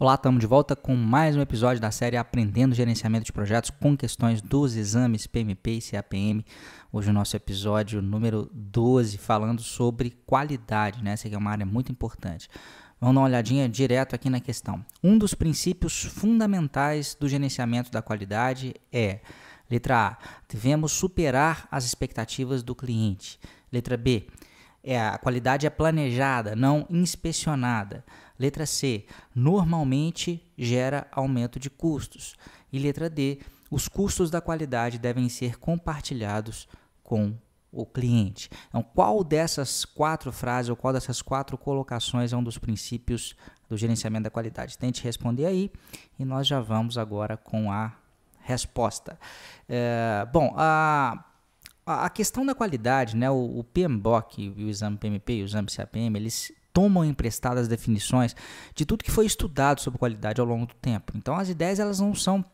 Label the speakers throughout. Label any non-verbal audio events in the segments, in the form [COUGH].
Speaker 1: Olá, estamos de volta com mais um episódio da série Aprendendo Gerenciamento de Projetos com questões dos exames PMP e CAPM. Hoje o nosso episódio número 12 falando sobre qualidade, né? Essa aqui é uma área muito importante. Vamos dar uma olhadinha direto aqui na questão. Um dos princípios fundamentais do gerenciamento da qualidade é Letra A. Devemos superar as expectativas do cliente. Letra B. É, a qualidade é planejada, não inspecionada. Letra C, normalmente gera aumento de custos. E letra D, os custos da qualidade devem ser compartilhados com o cliente. Então, qual dessas quatro frases ou qual dessas quatro colocações é um dos princípios do gerenciamento da qualidade? Tente responder aí e nós já vamos agora com a resposta. É, bom, a, a questão da qualidade, né, o, o PMBOK, o exame PMP e o exame CAPM, eles tomam emprestadas definições de tudo que foi estudado sobre qualidade ao longo do tempo. Então as ideias elas não são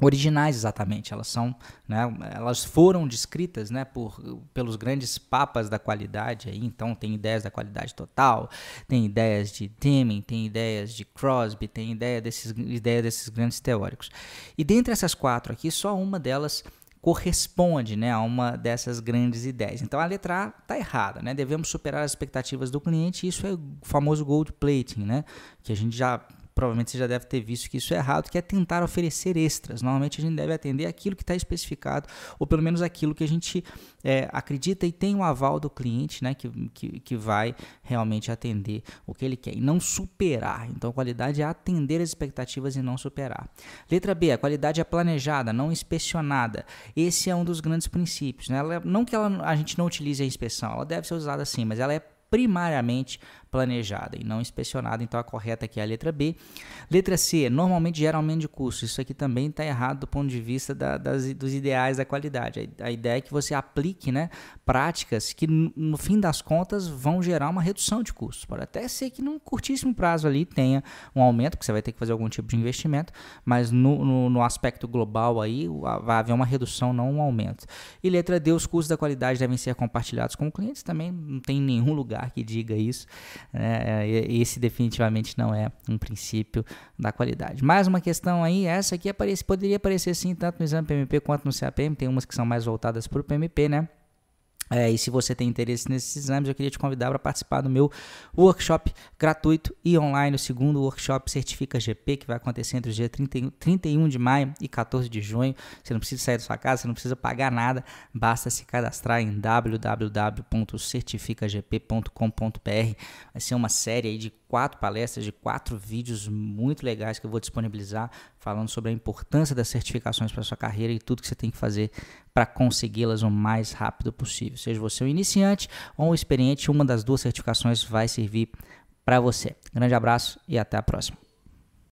Speaker 1: originais exatamente, elas são, né, elas foram descritas, né, por pelos grandes papas da qualidade aí, então tem ideias da qualidade total, tem ideias de Deming, tem ideias de Crosby, tem ideia desses ideia desses grandes teóricos. E dentre essas quatro aqui, só uma delas corresponde né, a uma dessas grandes ideias. Então a letra A está errada, né? devemos superar as expectativas do cliente, isso é o famoso gold plating, né? que a gente já provavelmente você já deve ter visto que isso é errado, que é tentar oferecer extras. Normalmente a gente deve atender aquilo que está especificado, ou pelo menos aquilo que a gente é, acredita e tem o aval do cliente, né, que, que, que vai realmente atender o que ele quer, e não superar. Então qualidade é atender as expectativas e não superar. Letra B, a qualidade é planejada, não inspecionada. Esse é um dos grandes princípios. Né? Ela, não que ela, a gente não utilize a inspeção, ela deve ser usada assim, mas ela é primariamente planejada e não inspecionada, então a correta aqui é a letra B. Letra C, normalmente gera aumento de custo. Isso aqui também está errado do ponto de vista da, das, dos ideais da qualidade. A, a, ideia é que você aplique né, práticas que, no fim das contas, vão gerar uma redução de custos. Pode até ser que num curtíssimo prazo ali tenha um aumento, porque você vai ter que fazer algum tipo de investimento, mas no, no, no aspecto global aí vai haver uma redução, não um aumento. E letra D, os custos da qualidade devem ser compartilhados com clientes. Também não tem nenhum [LAUGHS] lugar que diga isso. Né? Esse definitivamente não é um princípio da qualidade. Mais uma questão aí, essa aqui aparece, poderia aparecer sim tanto no exame PMP quanto no CAPM, tem umas que são mais voltadas para o PMP, né? É, e se você tem interesse nesses exames, eu queria te convidar para participar do meu workshop gratuito e online, o segundo workshop Certifica GP, que vai acontecer entre os dias 31, 31 de maio e 14 de junho. Você não precisa sair da sua casa, você não precisa pagar nada, basta se cadastrar em www.certificagp.com.br. Vai ser uma série de quatro palestras, de quatro vídeos muito legais que eu vou disponibilizar falando sobre a importância das certificações para sua carreira e tudo que você tem que fazer para consegui-las o mais rápido possível. Seja você um iniciante ou um experiente, uma das duas certificações vai servir para você. Grande abraço e até a próxima.